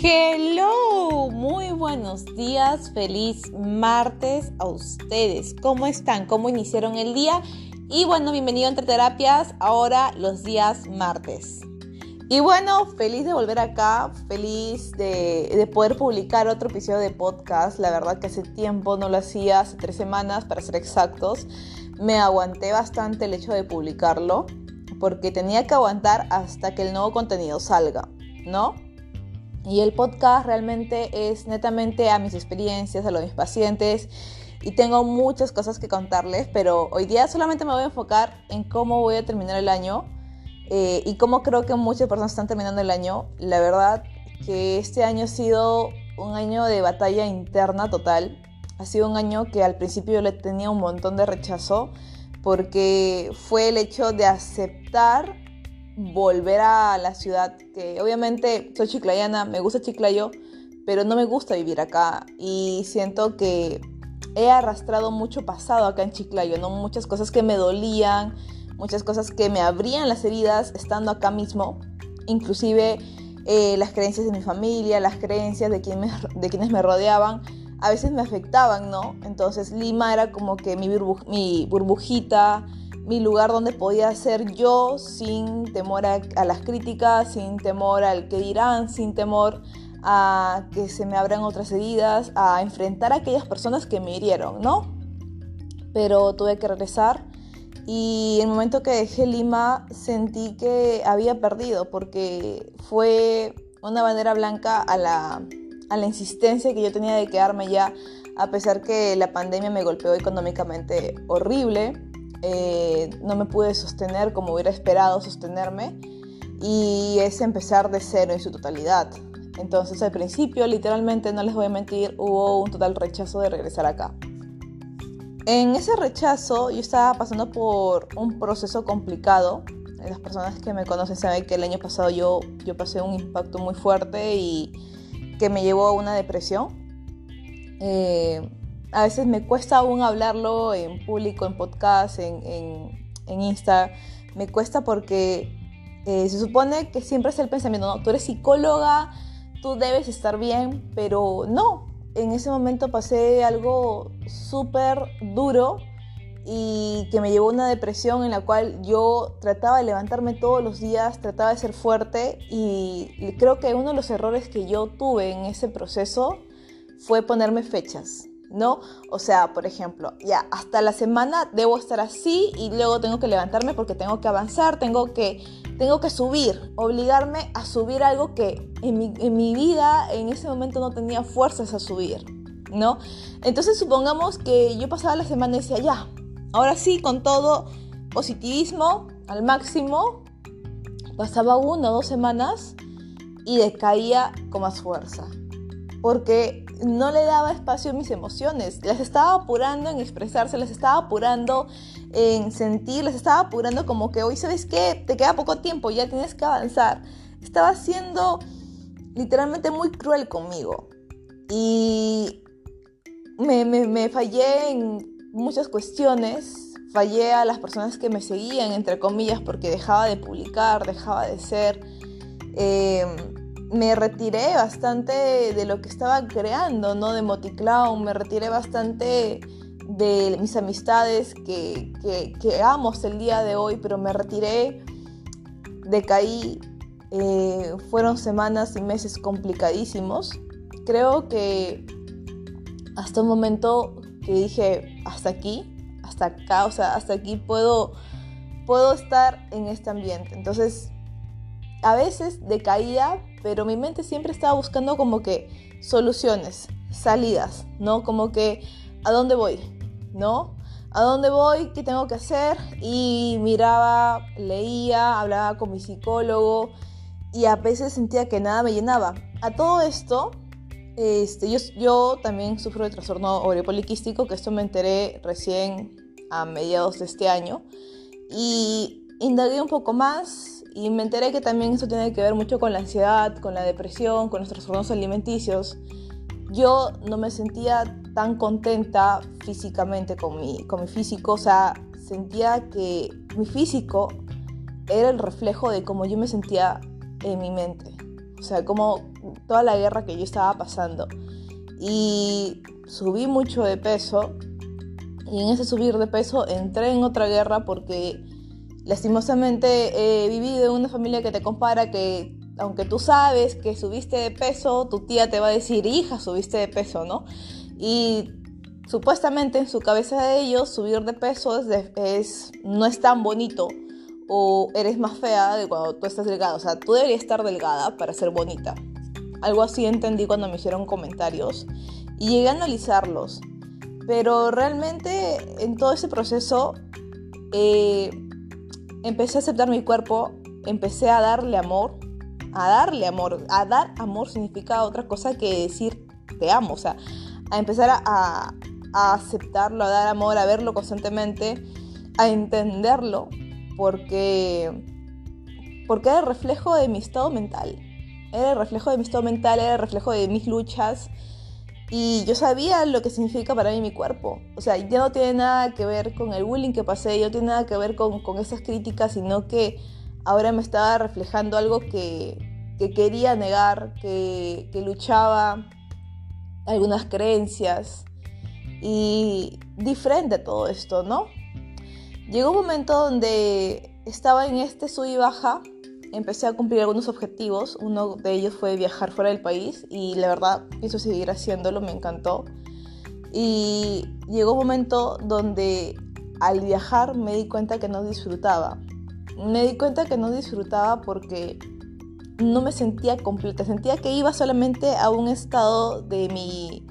Hello, muy buenos días, feliz martes a ustedes. ¿Cómo están? ¿Cómo iniciaron el día? Y bueno, bienvenido a Entre Terapias, ahora los días martes. Y bueno, feliz de volver acá, feliz de, de, poder publicar otro episodio de podcast. La verdad que hace tiempo no lo hacía, hace tres semanas para ser exactos. Me aguanté bastante el hecho de publicarlo porque tenía que aguantar hasta que el nuevo contenido salga, ¿no? Y el podcast realmente es netamente a mis experiencias, a los de mis pacientes y tengo muchas cosas que contarles, pero hoy día solamente me voy a enfocar en cómo voy a terminar el año eh, y cómo creo que muchas personas están terminando el año. La verdad que este año ha sido un año de batalla interna total. Ha sido un año que al principio yo le tenía un montón de rechazo porque fue el hecho de aceptar volver a la ciudad, que obviamente soy chiclayana, me gusta Chiclayo, pero no me gusta vivir acá y siento que he arrastrado mucho pasado acá en Chiclayo, ¿no? Muchas cosas que me dolían, muchas cosas que me abrían las heridas estando acá mismo, inclusive eh, las creencias de mi familia, las creencias de, de quienes me rodeaban, a veces me afectaban, ¿no? Entonces Lima era como que mi, mi burbujita, mi lugar donde podía ser yo sin temor a, las críticas, sin temor al que dirán, sin temor a que se me abran otras heridas, a enfrentar a aquellas personas que me hirieron, ¿no? Pero tuve que regresar y el momento que dejé Lima sentí que había perdido porque fue una bandera blanca a la, a la insistencia que yo tenía de quedarme ya, a pesar que la pandemia me golpeó económicamente horrible eh, no me pude sostener como hubiera esperado sostenerme y es empezar de cero en su totalidad. Entonces al principio, literalmente, no les voy a mentir, hubo un total rechazo de regresar acá. En ese rechazo yo estaba pasando por un proceso complicado. Las personas que me conocen saben que el año pasado yo, yo pasé un impacto muy fuerte y que me llevó a una depresión. Eh, a veces me cuesta aún hablarlo en público, en podcast, en, en, Insta. Me cuesta porque eh, se supone que siempre es el pensamiento, no, tú eres psicóloga, tú debes estar bien, pero no. En ese momento pasé algo súper duro y que me llevó a una depresión en la cual yo trataba de levantarme todos los días, trataba de ser fuerte y creo que uno de los errores que yo tuve en ese proceso fue ponerme fechas. ¿No? O sea, por ejemplo, ya hasta la semana debo estar así y luego tengo que levantarme porque tengo que avanzar, tengo que, tengo que subir, obligarme a subir algo que en mi, en mi vida en ese momento no tenía fuerzas a subir, ¿no? Entonces supongamos que yo pasaba la semana y decía, ya, ahora sí, con todo positivismo al máximo, pasaba una o dos semanas y decaía con más fuerza. Porque no le daba espacio a mis emociones, las estaba apurando en expresarse, las estaba apurando en sentir, las estaba apurando como que hoy, ¿sabes qué? Te queda poco tiempo, ya tienes que avanzar. Estaba siendo literalmente muy cruel conmigo y me, me, fallé en muchas cuestiones, fallé a las personas que me seguían, entre comillas, porque dejaba de publicar, dejaba de ser... Eh, me retiré bastante de lo que estaba creando, ¿no? De Moticlown, me retiré bastante de mis amistades que, que, amo el día de hoy, pero me retiré, decaí, eh, fueron semanas y meses complicadísimos. Creo que hasta un momento que dije, hasta aquí, hasta acá, o sea, hasta aquí puedo, puedo estar en este ambiente. Entonces, a veces decaía, pero mi mente siempre estaba buscando como que soluciones, salidas, ¿no? Como que, ¿a dónde voy? ¿No? ¿A dónde voy? ¿Qué tengo que hacer? Y miraba, leía, hablaba con mi psicólogo y a veces sentía que nada me llenaba. A todo esto, este, yo, también sufro de trastorno ovario poliquístico, que esto me enteré recién a mediados de este año. Y indagué un poco más, y me enteré que también eso tiene que ver mucho con la ansiedad, con la depresión, con los trastornos alimenticios. Yo no me sentía tan contenta físicamente con mi, con mi físico, o sea, sentía que mi físico era el reflejo de cómo yo me sentía en mi mente. o sea, como toda la guerra que yo estaba pasando. Y subí mucho de peso y en ese subir de peso entré en otra guerra porque lastimosamente he vivido en una familia que te compara que aunque tú sabes que subiste de peso, tu tía te va a decir, hija, subiste de peso, ¿no? Y supuestamente en su cabeza de ellos subir de peso es, no es tan bonito o eres más fea de cuando tú estás delgada. O sea, tú deberías estar delgada para ser bonita. Algo así entendí cuando me hicieron comentarios y llegué a analizarlos. Pero realmente en todo ese proceso eh, empecé a aceptar mi cuerpo, empecé a darle amor, a darle amor. A dar amor significa otra cosa que decir te amo, o sea, a empezar a, aceptarlo, a dar amor, a verlo constantemente, a entenderlo, porque, porque era el reflejo de mi estado mental. Era el reflejo de mi estado mental, era el reflejo de mis luchas. Y yo sabía lo que significa para mí mi cuerpo. O sea, ya no tiene nada que ver con el bullying que pasé, ya no tiene nada que ver con, con esas críticas, sino que ahora me estaba reflejando algo que, que quería negar, que, que luchaba algunas creencias y diferente a todo esto, ¿no? Llegó un momento donde estaba en este sub y baja, empecé a cumplir algunos objetivos, uno de ellos fue viajar fuera del país y la verdad pienso seguir haciéndolo, me encantó. Y llegó un momento donde al viajar me di cuenta que no disfrutaba. Me di cuenta que no disfrutaba porque no me sentía completa, sentía que iba solamente a un estado de mi,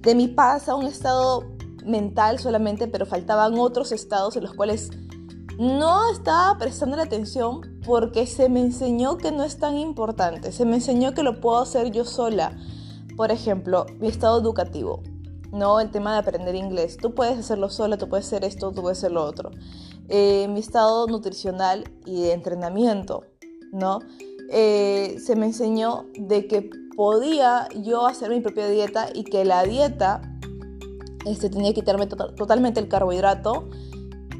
de mi paz, a un estado mental solamente, pero faltaban otros estados en los cuales no estaba prestando la atención porque se me enseñó que no es tan importante, se me enseñó que lo puedo hacer yo sola. Por ejemplo, mi estado educativo, ¿no? El tema de aprender inglés. Tú puedes hacerlo sola, tú puedes hacer esto, tú puedes hacer lo otro. Eh, mi estado nutricional y de entrenamiento, ¿no? Eh, se me enseñó de que podía yo hacer mi propia dieta y que la dieta este, tenía que quitarme totalmente el carbohidrato.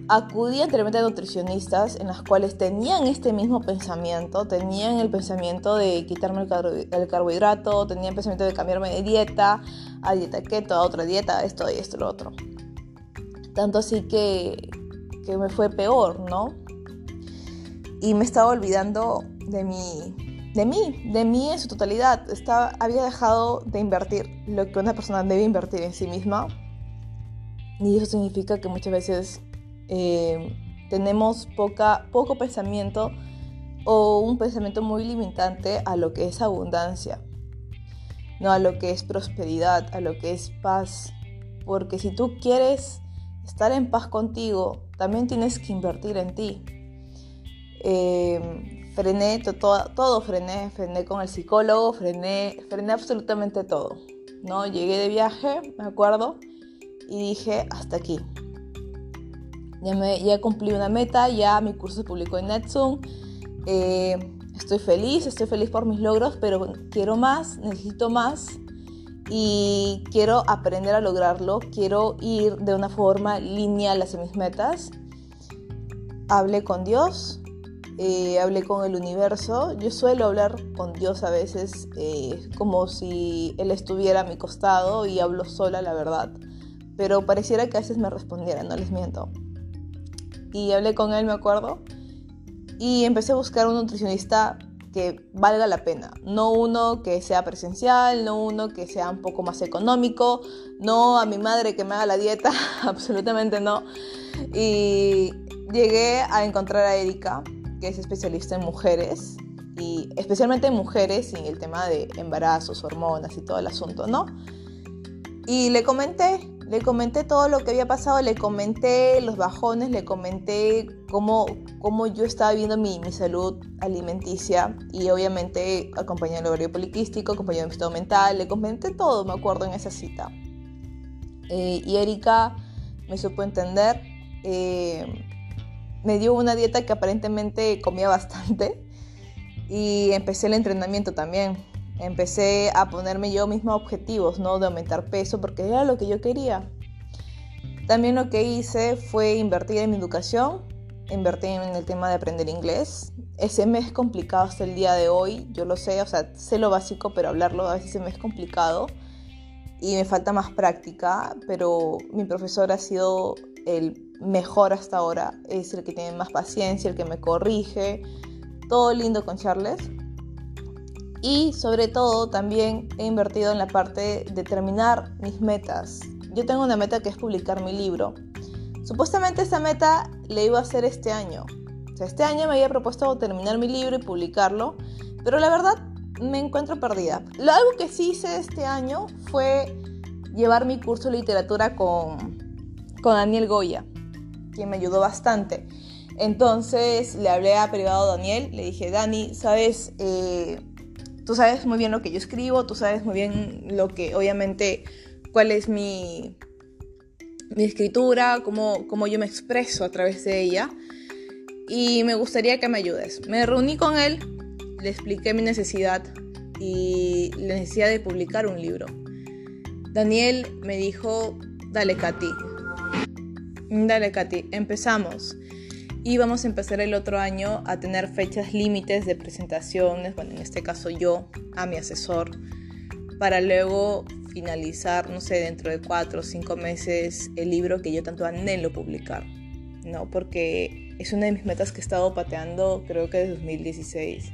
Acudí anteriormente a nutricionistas en las cuales tenían este mismo pensamiento, tenían el pensamiento de quitarme el, carbohidrato, tenían el pensamiento de cambiarme de dieta, a dieta keto, a otra dieta, esto y esto, lo otro. Tanto así que, que me fue peor, ¿no? Y me estaba olvidando de mí, de mí, de mí en su totalidad. Estaba, había dejado de invertir lo que una persona debe invertir en sí misma. Y eso significa que muchas veces eh, tenemos poca, poco pensamiento o un pensamiento muy limitante a lo que es abundancia, no a lo que es prosperidad, a lo que es paz. Porque si tú quieres estar en paz contigo, también tienes que invertir en ti. Eh, frené todo, todo frené, frené con el psicólogo, frené, frené absolutamente todo. ¿no? Llegué de viaje, me acuerdo, y dije, hasta aquí. Ya, me, ya cumplí una meta, ya mi curso se publicó en NetZoom. Eh, estoy feliz, estoy feliz por mis logros, pero quiero más, necesito más y quiero aprender a lograrlo. Quiero ir de una forma lineal hacia mis metas. Hablé con Dios, eh, hablé con el universo. Yo suelo hablar con Dios a veces eh, como si Él estuviera a mi costado y hablo sola, la verdad. Pero pareciera que a veces me respondiera, no les miento. Y hablé con Él, me acuerdo. Y empecé a buscar un nutricionista que valga la pena. No uno que sea presencial, no uno que sea un poco más económico, no a mi madre que me haga la dieta, absolutamente no. Y llegué a encontrar a Erika, que es especialista en mujeres y especialmente en mujeres en el tema de embarazos, hormonas y todo el asunto, ¿no? Y le comenté, le comenté todo lo que había pasado, le comenté los bajones, le comenté cómo, cómo yo estaba viendo mi, mi salud alimenticia y obviamente acompañé el ovario poliquístico, acompañé mi estado mental, le comenté todo, me acuerdo en esa cita. Eh, y Erika me supo entender. Eh, me dio una dieta que aparentemente comía bastante y empecé el entrenamiento también. Empecé a ponerme yo misma objetivos, ¿no? De aumentar peso porque era lo que yo quería. También lo que hice fue invertir en mi educación. invertí en el tema de aprender inglés. Ese me es complicado hasta el día de hoy, yo lo sé, o sea, sé lo básico, pero hablarlo a veces se me es complicado y me falta más práctica, pero mi profesor ha sido el mejor hasta ahora, es el que tiene más paciencia, el que me corrige, todo lindo con Charles. Y sobre todo también he invertido en la parte de terminar mis metas. Yo tengo una meta que es publicar mi libro. Supuestamente esa meta le iba a hacer este año. O sea, este año me había propuesto terminar mi libro y publicarlo, pero la verdad me encuentro perdida. Lo algo que sí hice este año fue llevar mi curso de literatura con, con Daniel Goya, quien me ayudó bastante. Entonces le hablé a privado a Daniel, le dije, Dani, sabes, eh, tú sabes muy bien lo que yo escribo, tú sabes muy bien lo que, obviamente, cuál es mi, mi escritura, cómo, cómo yo me expreso a través de ella. Y me gustaría que me ayudes. Me reuní con él, le expliqué mi necesidad y la necesidad de publicar un libro. Daniel me dijo, dale Katy, dale Katy, empezamos. Y vamos a empezar el otro año a tener fechas límites de presentaciones, bueno, en este caso yo, a mi asesor, para luego finalizar, no sé, dentro de cuatro o cinco meses el libro que yo tanto anhelo publicar, ¿no? Porque es una de mis metas que he estado pateando creo que desde 2016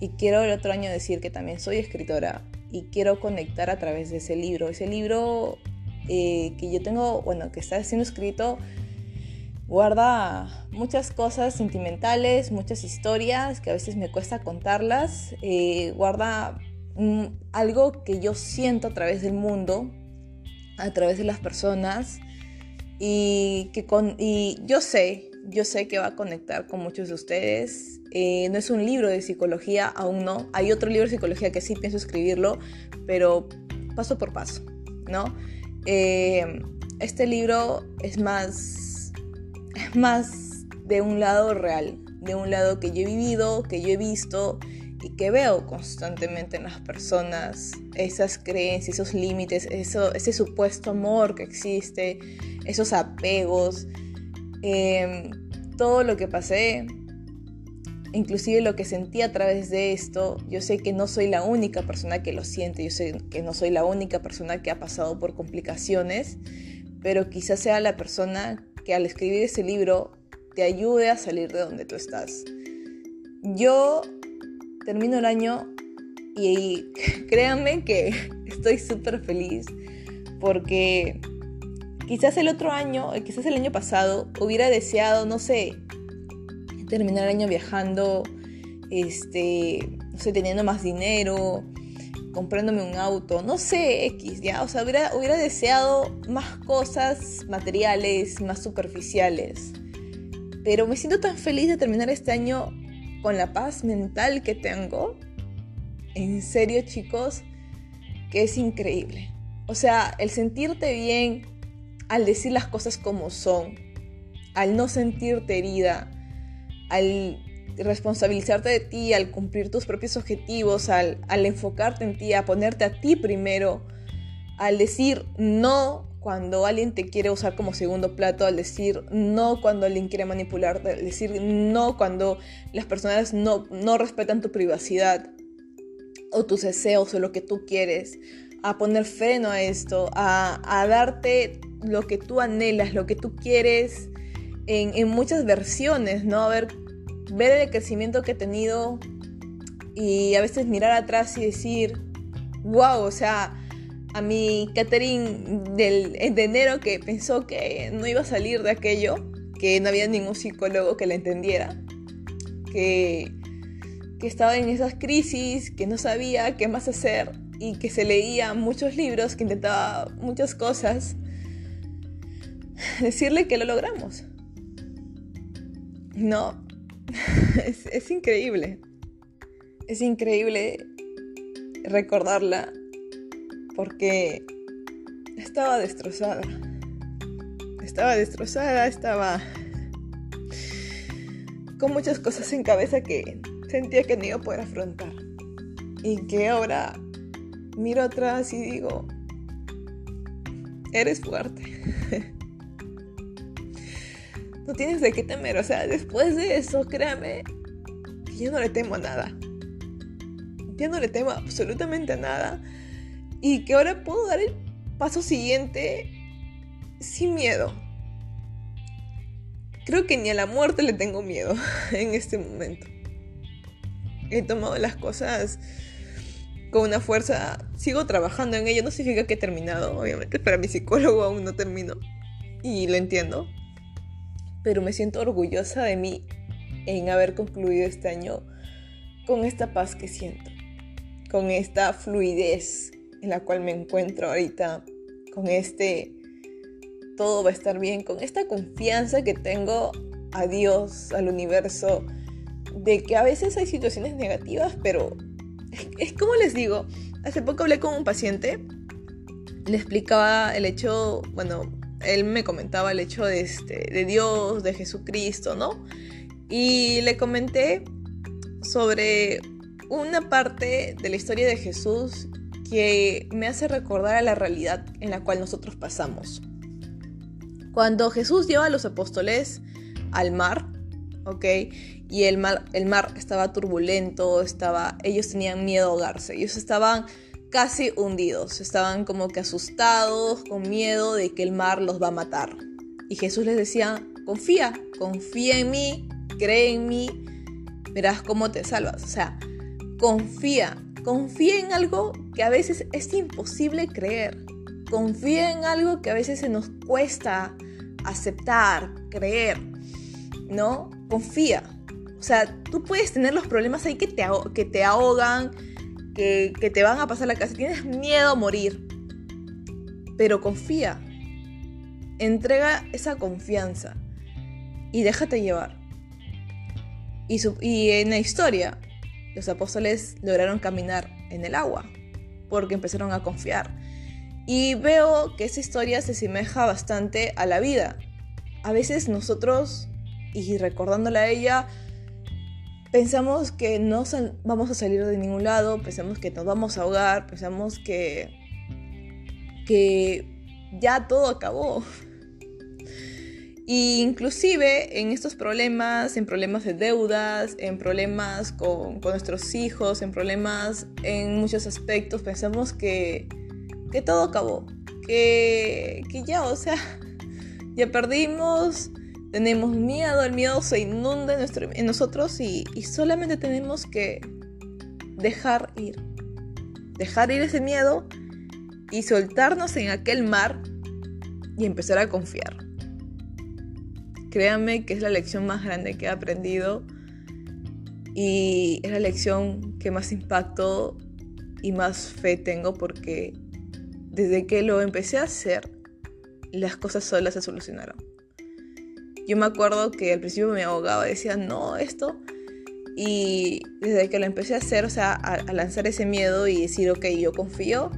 y quiero el otro año decir que también soy escritora y quiero conectar a través de ese libro. Ese libro eh, que yo tengo, bueno, que está siendo escrito, guarda muchas cosas sentimentales, muchas historias que a veces me cuesta contarlas. Eh, guarda mm, algo que yo siento a través del mundo, a través de las personas. Y, que con, y yo sé, yo sé que va a conectar con muchos de ustedes eh, no es un libro de psicología, aún no. Hay otro libro de psicología que sí pienso escribirlo, pero paso por paso, ¿no? Eh, este libro es más, más de un lado real, de un lado que yo he vivido, que yo he visto y que veo constantemente en las personas, esas creencias, esos límites, eso, ese supuesto amor que existe, esos apegos, eh, todo lo que pasé, inclusive lo que sentí a través de esto, yo sé que no soy la única persona que lo siente, yo sé que no soy la única persona que ha pasado por complicaciones, pero quizás sea la persona que al escribir ese libro te ayude a salir de donde tú estás. Yo termino el año y créanme que estoy súper feliz porque quizás el otro año, quizás el año pasado, hubiera deseado, no sé, terminar el año viajando, este, no sé, teniendo más dinero, comprándome un auto, no sé, X, ya, o sea, hubiera, hubiera deseado más cosas materiales, más superficiales. Pero me siento tan feliz de terminar este año con la paz mental que tengo. En serio, chicos, que es increíble. O sea, el sentirte bien al decir las cosas como son, al no sentirte herida, al responsabilizarte de ti, al cumplir tus propios objetivos, al, enfocarte en ti, a ponerte a ti primero, al decir no cuando alguien te quiere usar como segundo plato, al decir no cuando alguien quiere manipularte, al decir no cuando las personas no, no respetan tu privacidad o tus deseos o lo que tú quieres, a poner freno a esto, a, a darte lo que tú anhelas, lo que tú quieres en, muchas versiones, ¿no? A ver, ver el crecimiento que he tenido y a veces mirar atrás y decir, wow, o sea, a mi Catherine del, de enero que pensó que no iba a salir de aquello, que no había ningún psicólogo que la entendiera, que, que estaba en esas crisis, que no sabía qué más hacer y que se leía muchos libros, que intentaba muchas cosas, decirle que lo logramos. No, es, increíble. Es increíble recordarla porque estaba destrozada. Estaba destrozada, estaba con muchas cosas en cabeza que sentía que no iba a poder afrontar. Y que ahora miro atrás y digo, eres fuerte. no tienes de qué temer. O sea, después de eso, créame, que yo no le temo a nada. Ya no le temo absolutamente a nada. Y que ahora puedo dar el paso siguiente sin miedo. Creo que ni a la muerte le tengo miedo en este momento. He tomado las cosas con una fuerza. Sigo trabajando en ello. No significa que he terminado, obviamente. Para mi psicólogo aún no termino. Y lo entiendo pero me siento orgullosa de mí en haber concluido este año con esta paz que siento, con esta fluidez en la cual me encuentro ahorita, con este todo va a estar bien, con esta confianza que tengo a Dios, al universo, de que a veces hay situaciones negativas, pero es, como les digo, hace poco hablé con un paciente, le explicaba el hecho, bueno, él me comentaba el hecho de, este, de Dios, de Jesucristo, ¿no? Y le comenté sobre una parte de la historia de Jesús que me hace recordar a la realidad en la cual nosotros pasamos. Cuando Jesús lleva a los apóstoles al mar, ¿ok? Y el mar, el mar estaba turbulento, estaba, ellos tenían miedo a ahogarse, ellos estaban casi hundidos, estaban como que asustados, con miedo de que el mar los va a matar. Y Jesús les decía, confía, confía en mí, cree en mí, verás cómo te salvas. O sea, confía, confía en algo que a veces es imposible creer. Confía en algo que a veces se nos cuesta aceptar, creer, ¿no? Confía. O sea, tú puedes tener los problemas ahí que te, que te ahogan, que, te van a pasar la casa, tienes miedo a morir, pero confía, entrega esa confianza y déjate llevar. Y, y, en la historia, los apóstoles lograron caminar en el agua porque empezaron a confiar. Y veo que esa historia se asemeja bastante a la vida. A veces nosotros, y recordándola a ella, pensamos que no vamos a salir de ningún lado, pensamos que nos vamos a ahogar, pensamos que, que ya todo acabó. Y inclusive en estos problemas, en problemas de deudas, en problemas con, nuestros hijos, en problemas en muchos aspectos, pensamos que, que todo acabó, que, que ya, o sea, ya perdimos, tenemos miedo, el miedo se inunda en, nosotros y, solamente tenemos que dejar ir. Dejar ir ese miedo y soltarnos en aquel mar y empezar a confiar. Créanme que es la lección más grande que he aprendido y es la lección que más impacto y más fe tengo porque desde que lo empecé a hacer, las cosas solas se solucionaron. Yo me acuerdo que al principio me ahogaba, decía, no, esto. Y desde que lo empecé a hacer, o sea, a, lanzar ese miedo y decir, ok, yo confío,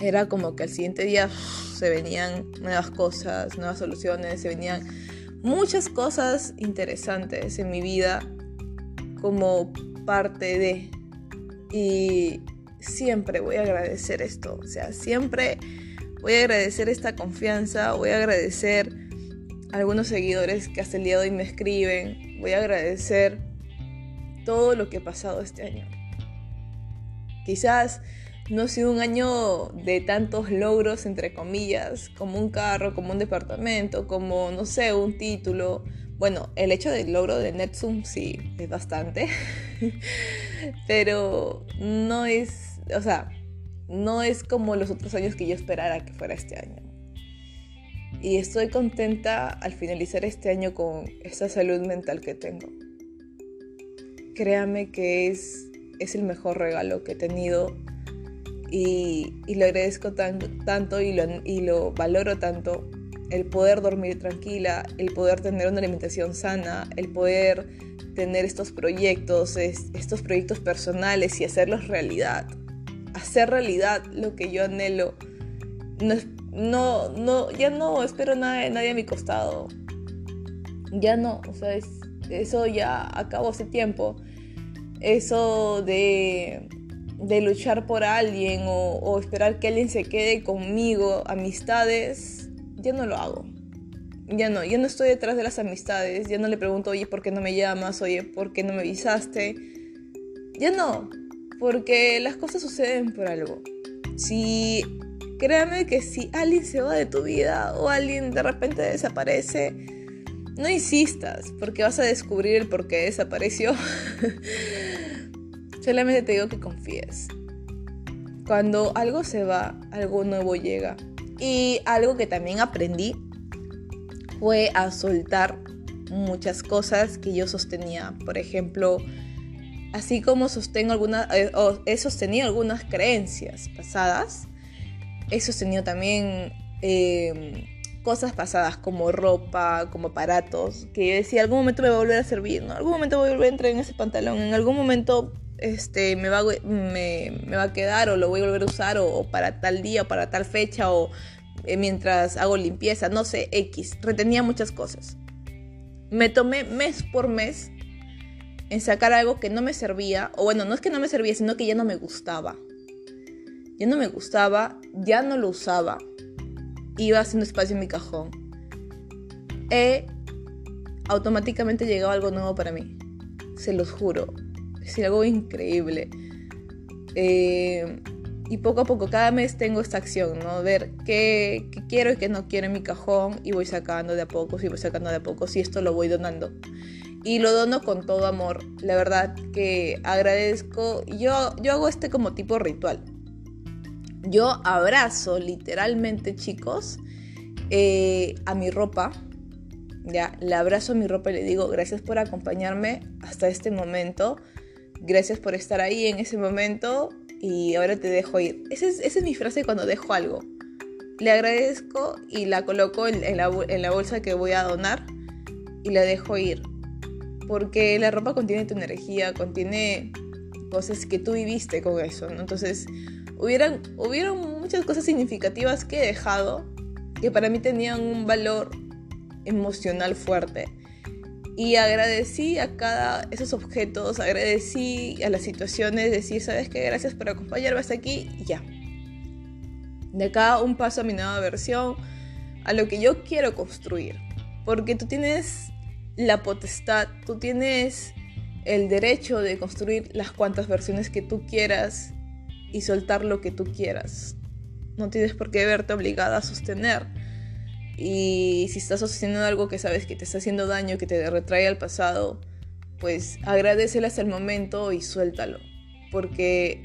era como que al siguiente día se venían nuevas cosas, nuevas soluciones, se venían muchas cosas interesantes en mi vida como parte de... Y siempre voy a agradecer esto, o sea, siempre voy a agradecer esta confianza, voy a agradecer algunos seguidores que hasta el día de hoy me escriben. Voy a agradecer todo lo que he pasado este año. Quizás no ha sido un año de tantos logros, entre comillas, como un carro, como un departamento, como, no sé, un título. Bueno, el hecho del logro de Netsum sí es bastante, pero no es, o sea, no es como los otros años que yo esperara que fuera este año y estoy contenta al finalizar este año con esa salud mental que tengo. Créame que es, es el mejor regalo que he tenido y, lo agradezco tanto y lo, y lo valoro tanto. El poder dormir tranquila, el poder tener una alimentación sana, el poder tener estos proyectos, estos proyectos personales y hacerlos realidad. Hacer realidad lo que yo anhelo. No es no, no, ya no espero nada nadie a mi costado. Ya no, o sea, eso ya acabó hace tiempo. Eso de, de luchar por alguien o, o, esperar que alguien se quede conmigo, amistades, ya no lo hago. ya no, ya no estoy detrás de las amistades, ya no le pregunto, oye, ¿por qué no me llamas? Oye, ¿por qué no me avisaste? Ya no, porque las cosas suceden por algo. Si, créame que si alguien se va de tu vida o alguien de repente desaparece, no insistas, porque vas a descubrir el por qué desapareció. Solamente te digo que confíes. Cuando algo se va, algo nuevo llega. Y algo que también aprendí fue a soltar muchas cosas que yo sostenía. Por ejemplo, así como sostengo algunas, eh, he sostenido algunas creencias pasadas, he sostenido también em, cosas pasadas como ropa, como aparatos, que yo decía, algún momento me va a volver a servir, ¿no? Algún momento voy a volver a entrar en ese pantalón, en algún momento este, me, va, me, va a quedar o lo voy a volver a usar o, para tal día o para tal fecha o eh, mientras hago limpieza, no sé, X. Retenía muchas cosas. Me tomé mes por mes en sacar algo que no me servía, o bueno, no es que no me servía, sino que ya no me gustaba. Ya no me gustaba, ya no lo usaba. Iba haciendo espacio en mi cajón. He automáticamente llegado algo nuevo para mí. Se los juro es algo increíble. Eh, y poco a poco, cada mes tengo esta acción, ¿no? Ver qué, quiero y qué no quiero en mi cajón y voy sacando de a poco, y voy sacando de a poco, y esto lo voy donando. Y lo dono con todo amor. La verdad que agradezco. Yo, yo hago este como tipo ritual. Yo abrazo literalmente, chicos, eh, a mi ropa. Ya, le abrazo a mi ropa y le digo gracias por acompañarme hasta este momento gracias por estar ahí en ese momento y ahora te dejo ir. Esa es, mi frase cuando dejo algo. Le agradezco y la coloco en, la, bolsa que voy a donar y la dejo ir. Porque la ropa contiene tu energía, contiene cosas que tú viviste con eso, Entonces, hubieron muchas cosas significativas que he dejado que para mí tenían un valor emocional fuerte. Y agradecí a cada esos objetos, agradecí a las situaciones, decir, sabes qué, gracias por acompañarme hasta aquí y ya. De acá un paso a mi nueva versión, a lo que yo quiero construir, porque tú tienes la potestad, tú tienes el derecho de construir las cuantas versiones que tú quieras y soltar lo que tú quieras. No tienes por qué verte obligada a sostener y si estás sosteniendo algo que sabes que te está haciendo daño, que te retrae al pasado, pues agradecele hasta el momento y suéltalo, porque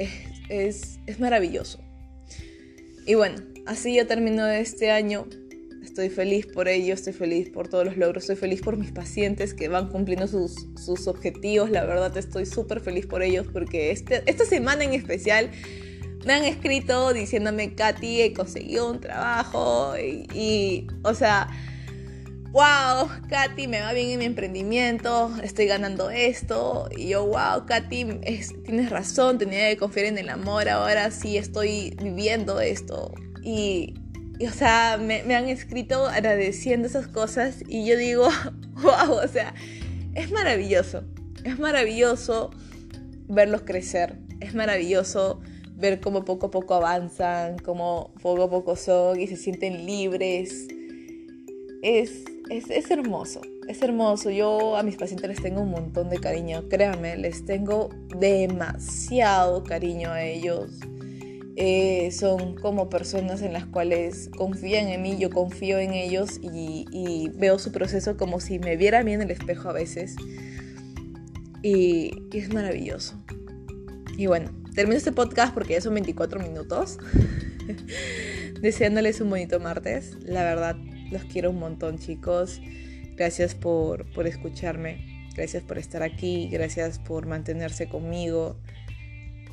es, es, maravilloso. Y bueno, así ya terminó este año. Estoy feliz por ello, estoy feliz por todos los logros, estoy feliz por mis pacientes que van cumpliendo sus, sus objetivos. La verdad estoy súper feliz por ellos porque este, esta semana en especial me han escrito diciéndome, Katy, he conseguido un trabajo y, o sea, wow, Katy, me va bien en mi emprendimiento, estoy ganando esto. Y yo, wow, Katy, tienes razón, tenía que confiar en el amor, ahora sí estoy viviendo esto. Y, o sea, me, me, han escrito agradeciendo esas cosas y yo digo, wow, o sea, es maravilloso, es maravilloso verlos crecer, es maravilloso ver cómo poco a poco avanzan, cómo poco a poco son y se sienten libres. Es, es, hermoso, es hermoso. Yo a mis pacientes les tengo un montón de cariño, créanme, les tengo demasiado cariño a ellos. Eh, son como personas en las cuales confían en mí, yo confío en ellos y, veo su proceso como si me viera a en el espejo a veces. y es maravilloso. Y bueno, termino este podcast porque ya son 24 minutos. Deseándoles un bonito martes. La verdad, los quiero un montón, chicos. Gracias por, escucharme. Gracias por estar aquí. Gracias por mantenerse conmigo.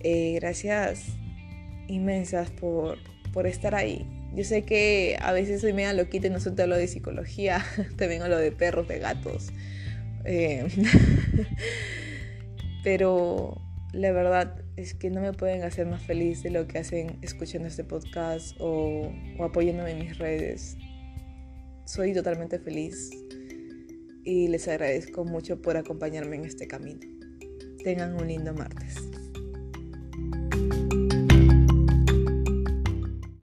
Eh, gracias inmensas por, por estar ahí. Yo sé que a veces soy media loquita y no solo hablo de psicología, también hablo de perros, de gatos. Eh, pero la verdad es que no me pueden hacer más feliz de lo que hacen escuchando este podcast o, o apoyándome en mis redes. Soy totalmente feliz y les agradezco mucho por acompañarme en este camino. Tengan un lindo martes.